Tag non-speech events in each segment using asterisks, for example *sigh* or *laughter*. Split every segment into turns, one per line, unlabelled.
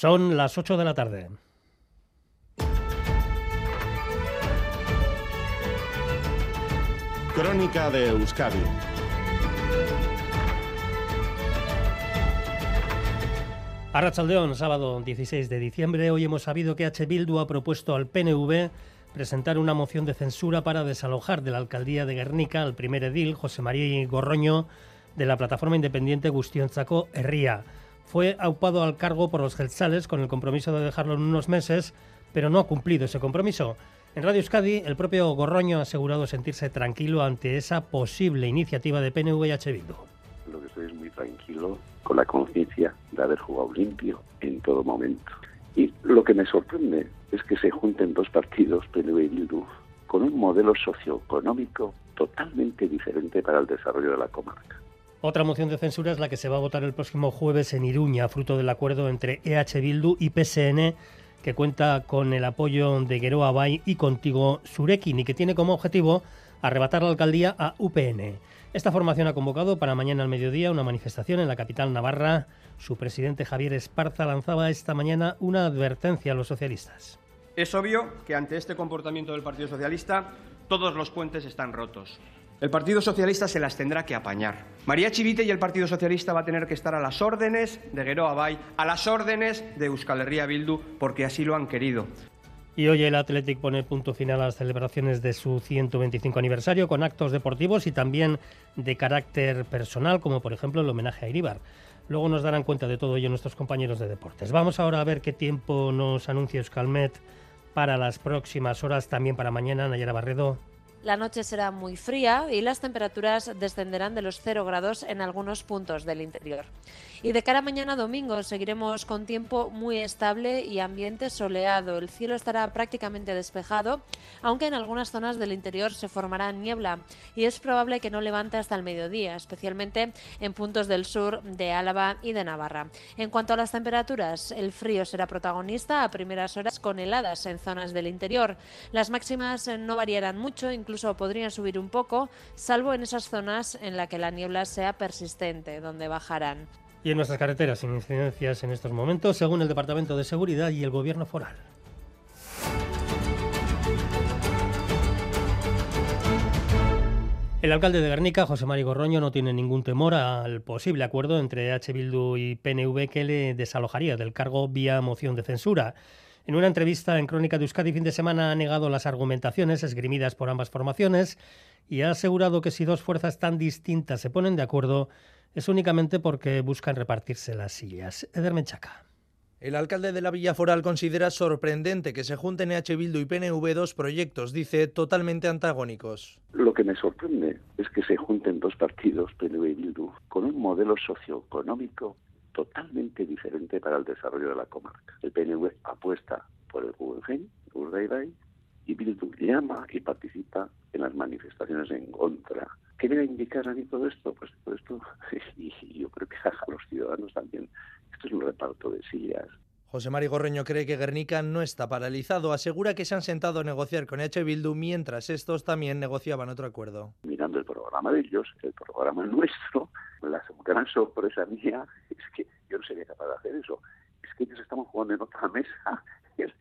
Son las 8 de la tarde.
Crónica de Euskadi.
Arrachaldeón, sábado 16 de diciembre. Hoy hemos sabido que H. Bildu ha propuesto al PNV presentar una moción de censura para desalojar de la alcaldía de Guernica al primer edil, José María Gorroño, de la plataforma independiente Gustionzaco Herría. Fue aupado al cargo por los Gelsales con el compromiso de dejarlo en unos meses, pero no ha cumplido ese compromiso. En Radio Euskadi, el propio Gorroño ha asegurado sentirse tranquilo ante esa posible iniciativa de PNV y H.
Lo que estoy es muy tranquilo, con la conciencia de haber jugado limpio en todo momento. Y lo que me sorprende es que se junten dos partidos, PNV y Bildu, con un modelo socioeconómico totalmente diferente para el desarrollo de la comarca.
Otra moción de censura es la que se va a votar el próximo jueves en Iruña, fruto del acuerdo entre EH Bildu y PSN, que cuenta con el apoyo de Geroa Bay y Contigo Surekin y que tiene como objetivo arrebatar la alcaldía a UPN. Esta formación ha convocado para mañana al mediodía una manifestación en la capital navarra. Su presidente Javier Esparza lanzaba esta mañana una advertencia a los socialistas.
Es obvio que ante este comportamiento del Partido Socialista todos los puentes están rotos. El Partido Socialista se las tendrá que apañar. María Chivite y el Partido Socialista va a tener que estar a las órdenes de Geroa Bay, a las órdenes de Euskal Herria Bildu, porque así lo han querido.
Y hoy el Athletic pone punto final a las celebraciones de su 125 aniversario con actos deportivos y también de carácter personal, como por ejemplo el homenaje a Iribar. Luego nos darán cuenta de todo ello nuestros compañeros de deportes. Vamos ahora a ver qué tiempo nos anuncia Euskalmet para las próximas horas, también para mañana, Nayara Barredo.
La noche será muy fría y las temperaturas descenderán de los 0 grados en algunos puntos del interior. Y de cara a mañana domingo seguiremos con tiempo muy estable y ambiente soleado. El cielo estará prácticamente despejado, aunque en algunas zonas del interior se formará niebla y es probable que no levante hasta el mediodía, especialmente en puntos del sur de Álava y de Navarra. En cuanto a las temperaturas, el frío será protagonista a primeras horas con heladas en zonas del interior. Las máximas no variarán mucho, incluso podrían subir un poco, salvo en esas zonas en las que la niebla sea persistente, donde bajarán.
Y en nuestras carreteras, sin incidencias en estos momentos, según el Departamento de Seguridad y el Gobierno Foral. El alcalde de Guernica, José María Gorroño, no tiene ningún temor al posible acuerdo entre H. Bildu y PNV que le desalojaría del cargo vía moción de censura. En una entrevista en Crónica de Euskadi fin de semana ha negado las argumentaciones esgrimidas por ambas formaciones y ha asegurado que si dos fuerzas tan distintas se ponen de acuerdo, es únicamente porque buscan repartirse las sillas. Eder Menchaca.
El alcalde de la Villa Foral considera sorprendente que se junten EH Bildu y PNV dos proyectos, dice, totalmente antagónicos.
Lo que me sorprende es que se junten dos partidos, PNV y Bildu, con un modelo socioeconómico totalmente diferente para el desarrollo de la comarca. El PNV apuesta por el Guggenheim, Urdaibai, y Bildu llama y participa en las manifestaciones en contra. ¿Qué me indicar a mí todo esto? Pues todo esto, *laughs* y yo creo que a los ciudadanos también, esto es un reparto de sillas.
José Mari Gorreño cree que Guernica no está paralizado. Asegura que se han sentado a negociar con H. Bildu mientras estos también negociaban otro acuerdo.
Mirando el programa de ellos, el programa nuestro, gran sorpresa mía *laughs* es que yo no sería capaz de hacer eso. Es que ellos estamos jugando en otra *laughs* mesa. El,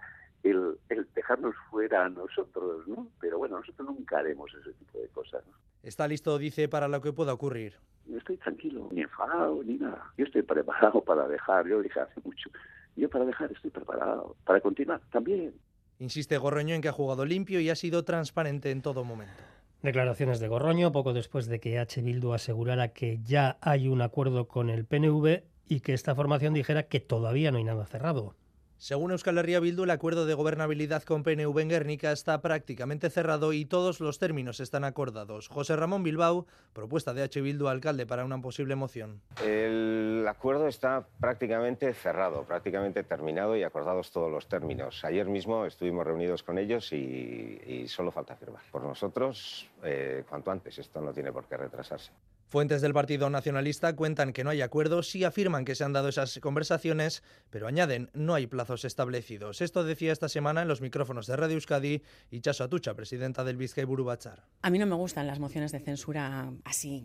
el, el, dejarnos fuera a nosotros, ¿no? Pero bueno, nosotros nunca haremos ese tipo de cosas. ¿no?
Está listo, dice, para lo que pueda ocurrir.
No estoy tranquilo, ni enfadado, ni nada. Yo estoy preparado para dejar, yo dije hace mucho. Yo para dejar estoy preparado, para continuar también.
Insiste Gorroño en que ha jugado limpio y ha sido transparente en todo momento.
Declaraciones de Gorroño poco después de que H. Bildu asegurara que ya hay un acuerdo con el PNV y que esta formación dijera que todavía no hay nada cerrado.
Según Euskal Herria Bildu, el acuerdo de gobernabilidad con PNV en Guernica está prácticamente cerrado y todos los términos están acordados. José Ramón Bilbao, propuesta de H. Bildu alcalde para una posible moción.
El acuerdo está prácticamente cerrado, prácticamente terminado y acordados todos los términos. Ayer mismo estuvimos reunidos con ellos y, solo falta firmar. Por nosotros, eh, cuanto antes, esto no tiene por qué retrasarse.
Fuentes del Partido Nacionalista cuentan que no hay acuerdos y afirman que se han dado esas conversaciones, pero añaden no hay plazos establecidos. Esto decía esta semana en los micrófonos de Radio Euskadi y Chaso Atucha, presidenta del Vizcay Burubachar.
A mí no me gustan las mociones de censura así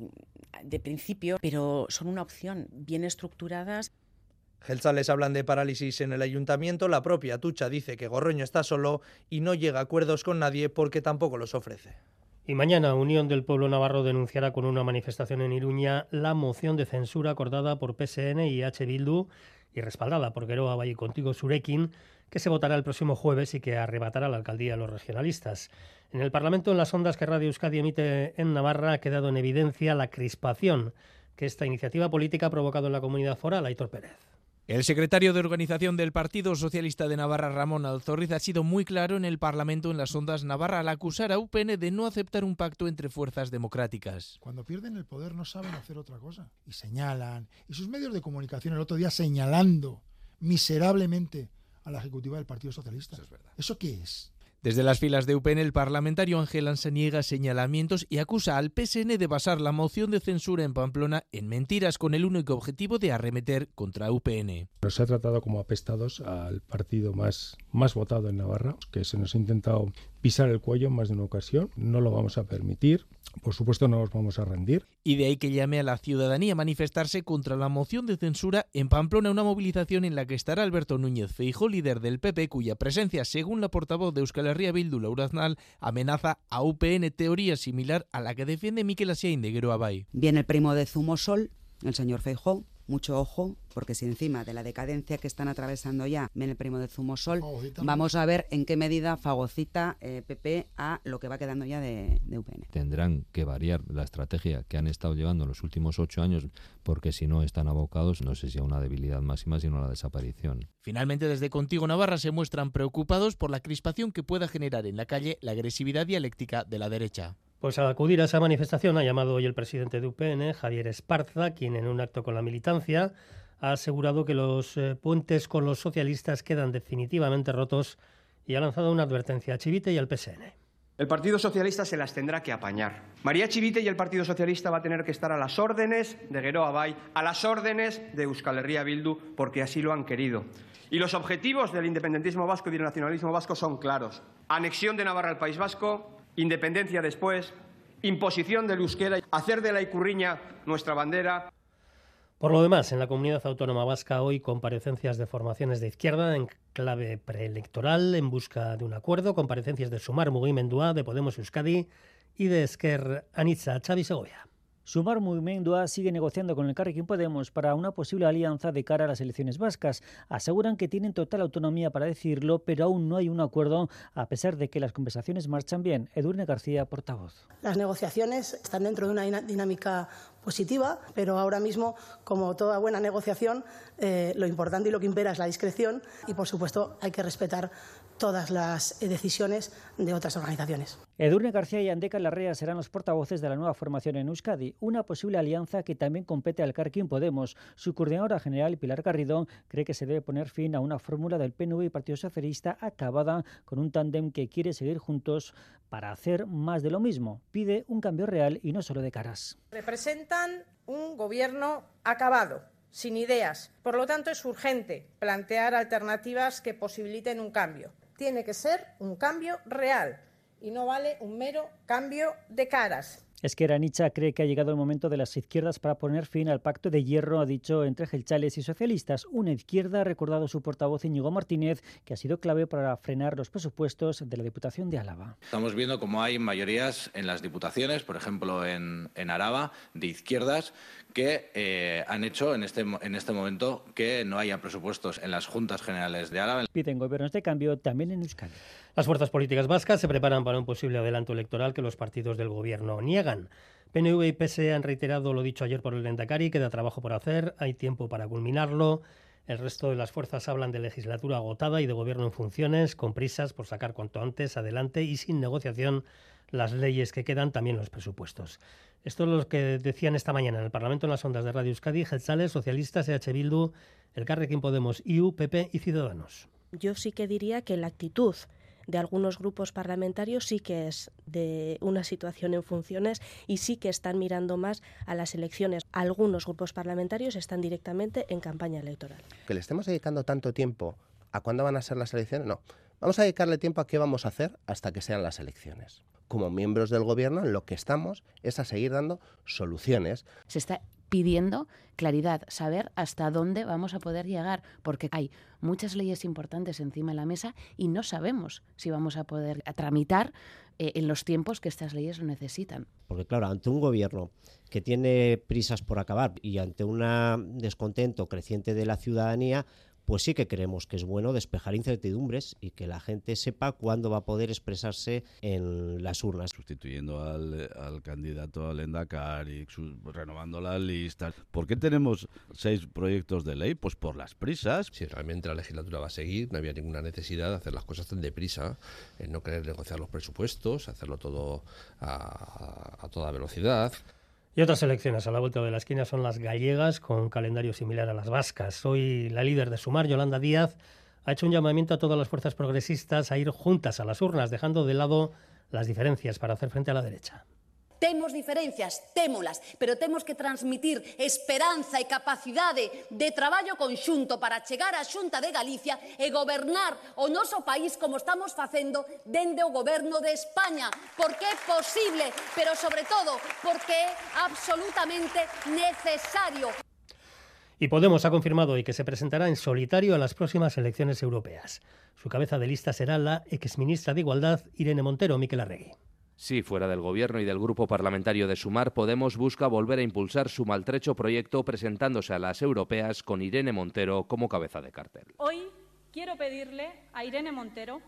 de principio, pero son una opción bien estructuradas
Gelsales hablan de parálisis en el ayuntamiento, la propia Tucha dice que Gorroño está solo y no llega a acuerdos con nadie porque tampoco los ofrece.
Y mañana Unión del Pueblo Navarro denunciará con una manifestación en Iruña la moción de censura acordada por PSN y H. Bildu y respaldada por Geroa Valle Contigo Surekin, que se votará el próximo jueves y que arrebatará la alcaldía a los regionalistas. En el Parlamento, en las ondas que Radio Euskadi emite en Navarra, ha quedado en evidencia la crispación que esta iniciativa política ha provocado en la comunidad foral, Aitor Pérez.
El secretario de organización del Partido Socialista de Navarra, Ramón Alzorriz, ha sido muy claro en el Parlamento en las ondas Navarra al acusar a UPN de no aceptar un pacto entre fuerzas democráticas.
Cuando pierden el poder no saben hacer otra cosa. Y señalan. Y sus medios de comunicación el otro día señalando miserablemente a la ejecutiva del Partido Socialista. Eso, es verdad. ¿Eso qué es?
Desde las filas de UPN, el parlamentario Ángel Ansa niega señalamientos y acusa al PSN de basar la moción de censura en Pamplona en mentiras con el único objetivo de arremeter contra UPN.
Nos ha tratado como apestados al partido más, más votado en Navarra, que se nos ha intentado pisar el cuello en más de una ocasión. No lo vamos a permitir. Por supuesto, no nos vamos a rendir.
Y de ahí que llame a la ciudadanía a manifestarse contra la moción de censura en Pamplona, una movilización en la que estará Alberto Núñez Feijo, líder del PP, cuya presencia, según la portavoz de Euskal Herria Bildu, Laura Aznal, amenaza a UPN, teoría similar a la que defiende Miquel Asiain de Abay.
Viene el primo de Zumosol, el señor Feijó, mucho ojo, porque si encima de la decadencia que están atravesando ya viene el primo de Zumosol, vamos a ver en qué medida fagocita eh, PP a lo que va quedando ya de, de, UPN.
Tendrán que variar la estrategia que han estado llevando en los últimos ocho años, porque si no están abocados, no sé si a una debilidad máxima, sino a la desaparición.
Finalmente, desde Contigo Navarra se muestran preocupados por la crispación que pueda generar en la calle la agresividad dialéctica de la derecha.
Pues al acudir a esa manifestación ha llamado hoy el presidente de UPN, Javier Esparza, quien en un acto con la militancia ha asegurado que los eh, puentes con los socialistas quedan definitivamente rotos y ha lanzado una advertencia a Chivite y al PSN.
El Partido Socialista se las tendrá que apañar. María Chivite y el Partido Socialista va a tener que estar a las órdenes de Geroa Bay, a las órdenes de Euskal Herria Bildu, porque así lo han querido. Y los objetivos del independentismo vasco y del nacionalismo vasco son claros. Anexión de Navarra al País Vasco, independencia después, imposición del euskera, hacer de la icurriña nuestra bandera.
Por lo demás, en la comunidad autónoma vasca hoy comparecencias de formaciones de izquierda en clave preelectoral en busca de un acuerdo, comparecencias de Sumar Mugimendua, de Podemos Euskadi y de Esquer Anitza Xavi Segovia.
Sumar Mugimendua sigue negociando con el Carrequín Podemos para una posible alianza de cara a las elecciones vascas. Aseguran que tienen total autonomía para decirlo, pero aún no hay un acuerdo, a pesar de que las conversaciones marchan bien. Edurne García, portavoz.
Las negociaciones están dentro de una dinámica positiva, pero ahora mismo, como toda buena negociación, eh, lo importante y lo que impera es la discreción y, por supuesto, hay que respetar todas las decisiones de otras organizaciones.
Edurne García y Andeca Larrea serán los portavoces de la nueva formación en Euskadi, una posible alianza que también compete al Carquín Podemos. Su coordinadora general, Pilar Garrido, cree que se debe poner fin a una fórmula del PNV y Partido Socialista acabada con un tándem que quiere seguir juntos para hacer más de lo mismo. Pide un cambio real y no solo de caras.
Representan un gobierno acabado sin ideas. Por lo tanto, es urgente plantear alternativas que posibiliten un cambio tiene que ser un cambio real y no vale un mero cambio de caras.
Es que Aranicha cree que ha llegado el momento de las izquierdas para poner fin al pacto de hierro, ha dicho, entre gelchales y socialistas. Una izquierda, ha recordado su portavoz Íñigo Martínez, que ha sido clave para frenar los presupuestos de la Diputación de Álava.
Estamos viendo cómo hay mayorías en las diputaciones, por ejemplo en, en Araba, de izquierdas, que eh, han hecho en este, en este momento que no haya presupuestos en las juntas generales de Álava.
Piden gobiernos de cambio también en Euskadi.
Las fuerzas políticas vascas se preparan para un posible adelanto electoral que los partidos del gobierno niegan. PNV y PSE han reiterado lo dicho ayer por el Lendakari, queda trabajo por hacer, hay tiempo para culminarlo. El resto de las fuerzas hablan de legislatura agotada y de gobierno en funciones, con prisas por sacar cuanto antes adelante y sin negociación las leyes que quedan, también los presupuestos. Esto es lo que decían esta mañana en el Parlamento en las ondas de Radio Euskadi, Gelzales, Socialistas, EH Bildu, el Carrequín Podemos, IU, PP y Ciudadanos.
Yo sí que diría que la actitud de algunos grupos parlamentarios sí que es de una situación en funciones y sí que están mirando más a las elecciones. Algunos grupos parlamentarios están directamente en campaña electoral.
Que le estemos dedicando tanto tiempo a cuándo van a ser las elecciones, no. Vamos a dedicarle tiempo a qué vamos a hacer hasta que sean las elecciones. Como miembros del gobierno, lo que estamos es a seguir dando soluciones.
Se está pidiendo claridad, saber hasta dónde vamos a poder llegar, porque hay muchas leyes importantes encima de la mesa y no sabemos si vamos a poder tramitar eh, en los tiempos que estas leyes lo necesitan.
Porque claro, ante un gobierno que tiene prisas por acabar y ante un descontento creciente de la ciudadanía, pues sí que creemos que es bueno despejar incertidumbres y que la gente sepa cuándo va a poder expresarse en las urnas.
Sustituyendo al, candidato al Endacari, renovando la lista. ¿Por qué tenemos seis proyectos de ley? Pues por las prisas.
Si realmente la legislatura va a seguir, no había ninguna necesidad de hacer las cosas tan deprisa, en no querer negociar los presupuestos, hacerlo todo a toda velocidad.
Y otras elecciones a la vuelta de la esquina son las gallegas, con un calendario similar a las vascas. Hoy la líder de Sumar, Yolanda Díaz, ha hecho un llamamiento a todas las fuerzas progresistas a ir juntas a las urnas, dejando de lado las diferencias para hacer frente a la derecha.
Temos diferencias, témolas, pero temos que transmitir esperanza e capacidade de traballo conxunto para chegar á Xunta de Galicia e gobernar o noso país como estamos facendo dende o goberno de España, porque é posible, pero sobre todo porque é absolutamente necesario.
Y Podemos ha confirmado hoy que se presentará en solitario a las próximas elecciones europeas. Su cabeza de lista será la exministra de Igualdad, Irene Montero Miquel Arregui.
Sí, fuera del Gobierno y del Grupo Parlamentario de Sumar, Podemos busca volver a impulsar su maltrecho proyecto presentándose a las europeas con Irene Montero como cabeza de cartel.
Hoy quiero pedirle a Irene Montero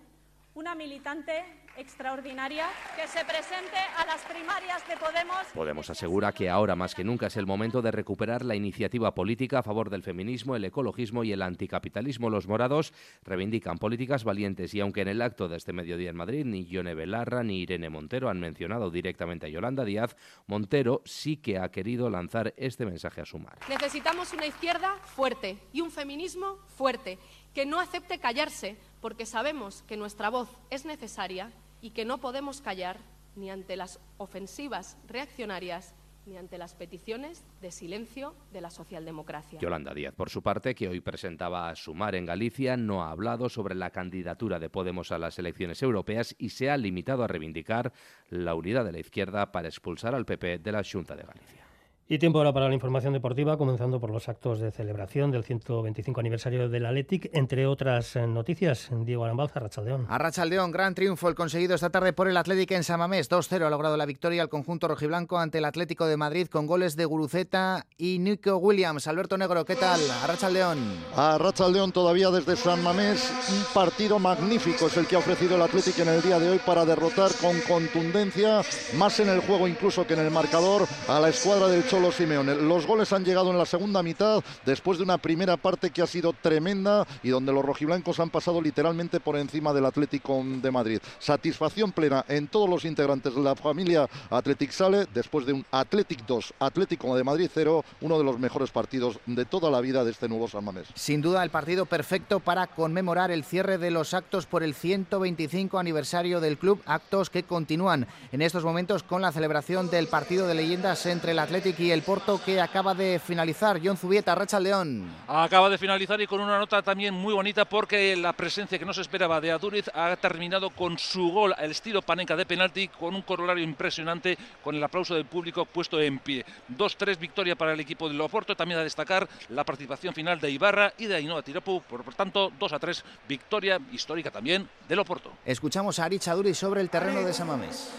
una militante extraordinaria que se presente a las primarias de Podemos.
Podemos asegura que ahora más que nunca es el momento de recuperar la iniciativa política a favor del feminismo, el ecologismo y el anticapitalismo. Los morados reivindican políticas valientes y aunque en el acto de este mediodía en Madrid ni Yone Belarra ni Irene Montero han mencionado directamente a Yolanda Díaz, Montero sí que ha querido lanzar este mensaje a sumar.
Necesitamos una izquierda fuerte y un feminismo fuerte que no acepte callarse porque sabemos que nuestra voz es necesaria y que no podemos callar ni ante las ofensivas reaccionarias ni ante las peticiones de silencio de la socialdemocracia.
Yolanda Díaz, por su parte, que hoy presentaba a Sumar en Galicia, no ha hablado sobre la candidatura de Podemos a las elecciones europeas y se ha limitado a reivindicar la unidad de la izquierda para expulsar al PP de la Junta de Galicia.
Y tiempo ahora para la información deportiva, comenzando por los actos de celebración del 125 aniversario del Athletic, entre otras eh, noticias. Diego Arambalza, Rachaldeón.
A Rachaldeón, gran triunfo el conseguido esta tarde por el Athletic en Samamés. 2-0 ha logrado la victoria al conjunto rojiblanco ante el Atlético de Madrid con goles de Guruceta y Nico Williams. Alberto Negro, ¿qué tal? A Rachaldeón.
A Rachaldeón todavía desde San Mamés. Un partido magnífico es el que ha ofrecido el Athletic en el día de hoy para derrotar con contundencia, más en el juego incluso que en el marcador, a la escuadra del los goles han llegado en la segunda mitad después de una primera parte que ha sido tremenda y donde los rojiblancos han pasado literalmente por encima del Atlético de Madrid. Satisfacción plena en todos los integrantes de la familia Athletic Sale después de un Athletic 2, Atlético de Madrid 0, uno de los mejores partidos de toda la vida de este nuevo San Mamés.
Sin duda el partido perfecto para conmemorar el cierre de los actos por el 125 aniversario del club, actos que continúan en estos momentos con la celebración del partido de leyendas entre el Atlético y el Porto que acaba de finalizar. John Zubieta, Racha León.
Acaba de finalizar y con una nota también muy bonita porque la presencia que no se esperaba de Aduriz ha terminado con su gol al estilo Panenka de penalti con un corolario impresionante con el aplauso del público puesto en pie. 2-3 victoria para el equipo de Loporto. También a destacar la participación final de Ibarra y de Ainhoa Tirapu. Por, por tanto, 2-3 victoria histórica también de Loporto.
Escuchamos a Arich Aduriz sobre el terreno de Samamés.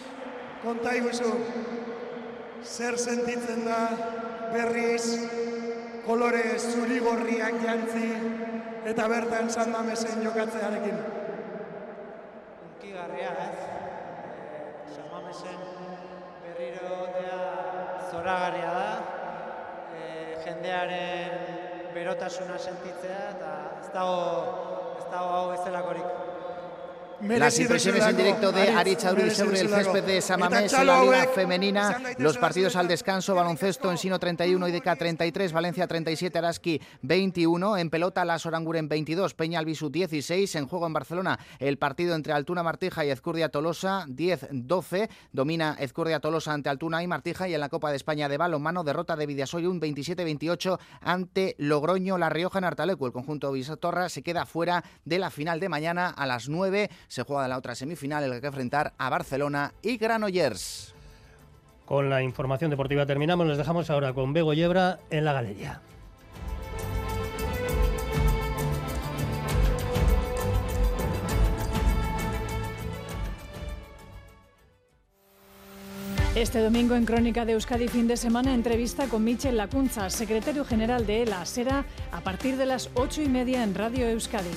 Zer sentitzen da berriz kolore zuri gorriak jantzi eta bertan San Mamesen jokatzearekin.
Unkigarria, ez? San Mamesen berriro gotea zoragarria da. E, jendearen berotasuna sentitzea eta ez dago, ez dago hau ezelakorik.
Las impresiones en directo de Ari Chaudhuri sobre el césped de Samamés en la Liga Femenina. Los partidos al descanso, baloncesto en Sino 31, IDK 33, Valencia 37, Araski 21. En pelota, Las Oranguren 22, Peña Albisu 16. En juego en Barcelona, el partido entre Altuna Martija y Ezcurdia Tolosa 10-12. Domina Ezcurdia Tolosa ante Altuna y Martija. Y en la Copa de España de balonmano, derrota de Vidasoy un 27-28 ante Logroño, La Rioja en Artalecu. El conjunto Visatorra se queda fuera de la final de mañana a las 9 se juega la otra semifinal, el que hay que enfrentar a Barcelona y Granollers.
Con la información deportiva terminamos, les dejamos ahora con Bego Yebra en la galería.
Este domingo en Crónica de Euskadi fin de semana entrevista con Michel Lacunza, secretario general de ELA. Será a partir de las ocho y media en Radio Euskadi.